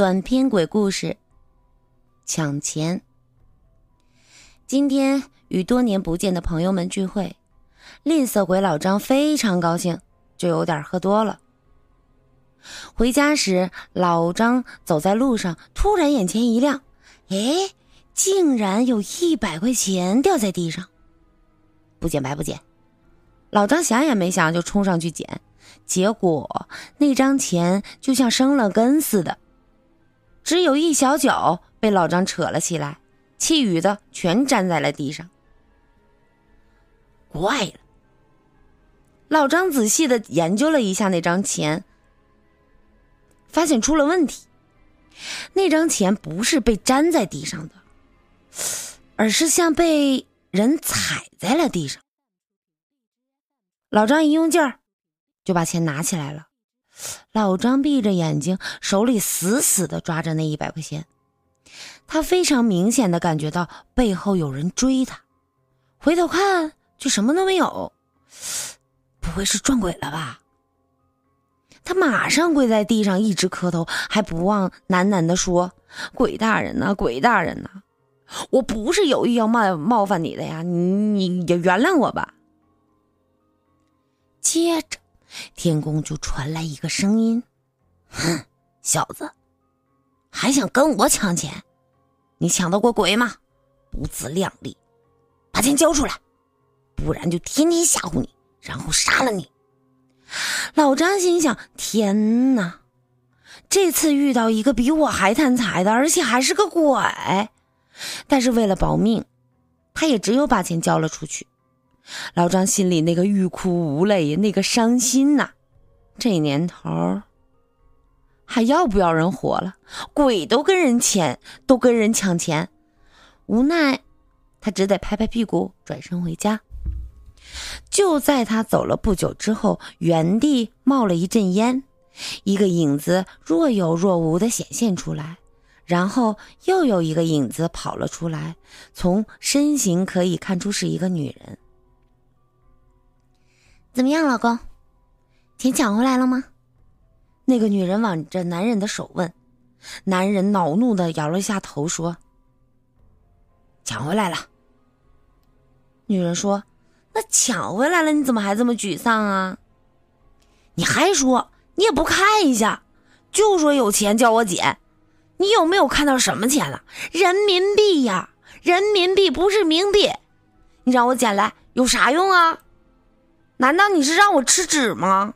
短篇鬼故事：抢钱。今天与多年不见的朋友们聚会，吝啬鬼老张非常高兴，就有点喝多了。回家时，老张走在路上，突然眼前一亮，哎，竟然有一百块钱掉在地上！不捡白不捡，老张想也没想就冲上去捡，结果那张钱就像生了根似的。只有一小角被老张扯了起来，其余的全粘在了地上。怪了，老张仔细的研究了一下那张钱，发现出了问题。那张钱不是被粘在地上的，而是像被人踩在了地上。老张一用劲儿，就把钱拿起来了。老张闭着眼睛，手里死死的抓着那一百块钱。他非常明显的感觉到背后有人追他，回头看却什么都没有。不会是撞鬼了吧？他马上跪在地上，一直磕头，还不忘喃喃的说：“鬼大人呐，鬼大人呐，我不是有意要冒冒犯你的呀，你你也原谅我吧。”接着。天宫就传来一个声音：“哼，小子，还想跟我抢钱？你抢到过鬼吗？不自量力，把钱交出来，不然就天天吓唬你，然后杀了你。”老张心想：“天哪，这次遇到一个比我还贪财的，而且还是个鬼。”但是为了保命，他也只有把钱交了出去。老张心里那个欲哭无泪，那个伤心呐！这年头还要不要人活了？鬼都跟人钱，都跟人抢钱，无奈他只得拍拍屁股转身回家。就在他走了不久之后，原地冒了一阵烟，一个影子若有若无的显现出来，然后又有一个影子跑了出来，从身形可以看出是一个女人。怎么样，老公？钱抢回来了吗？那个女人挽着男人的手问。男人恼怒的摇了一下头，说：“抢回来了。”女人说：“那抢回来了，你怎么还这么沮丧啊？你还说你也不看一下，就说有钱叫我捡，你有没有看到什么钱了？人民币呀，人民币不是冥币，你让我捡来有啥用啊？”难道你是让我吃纸吗？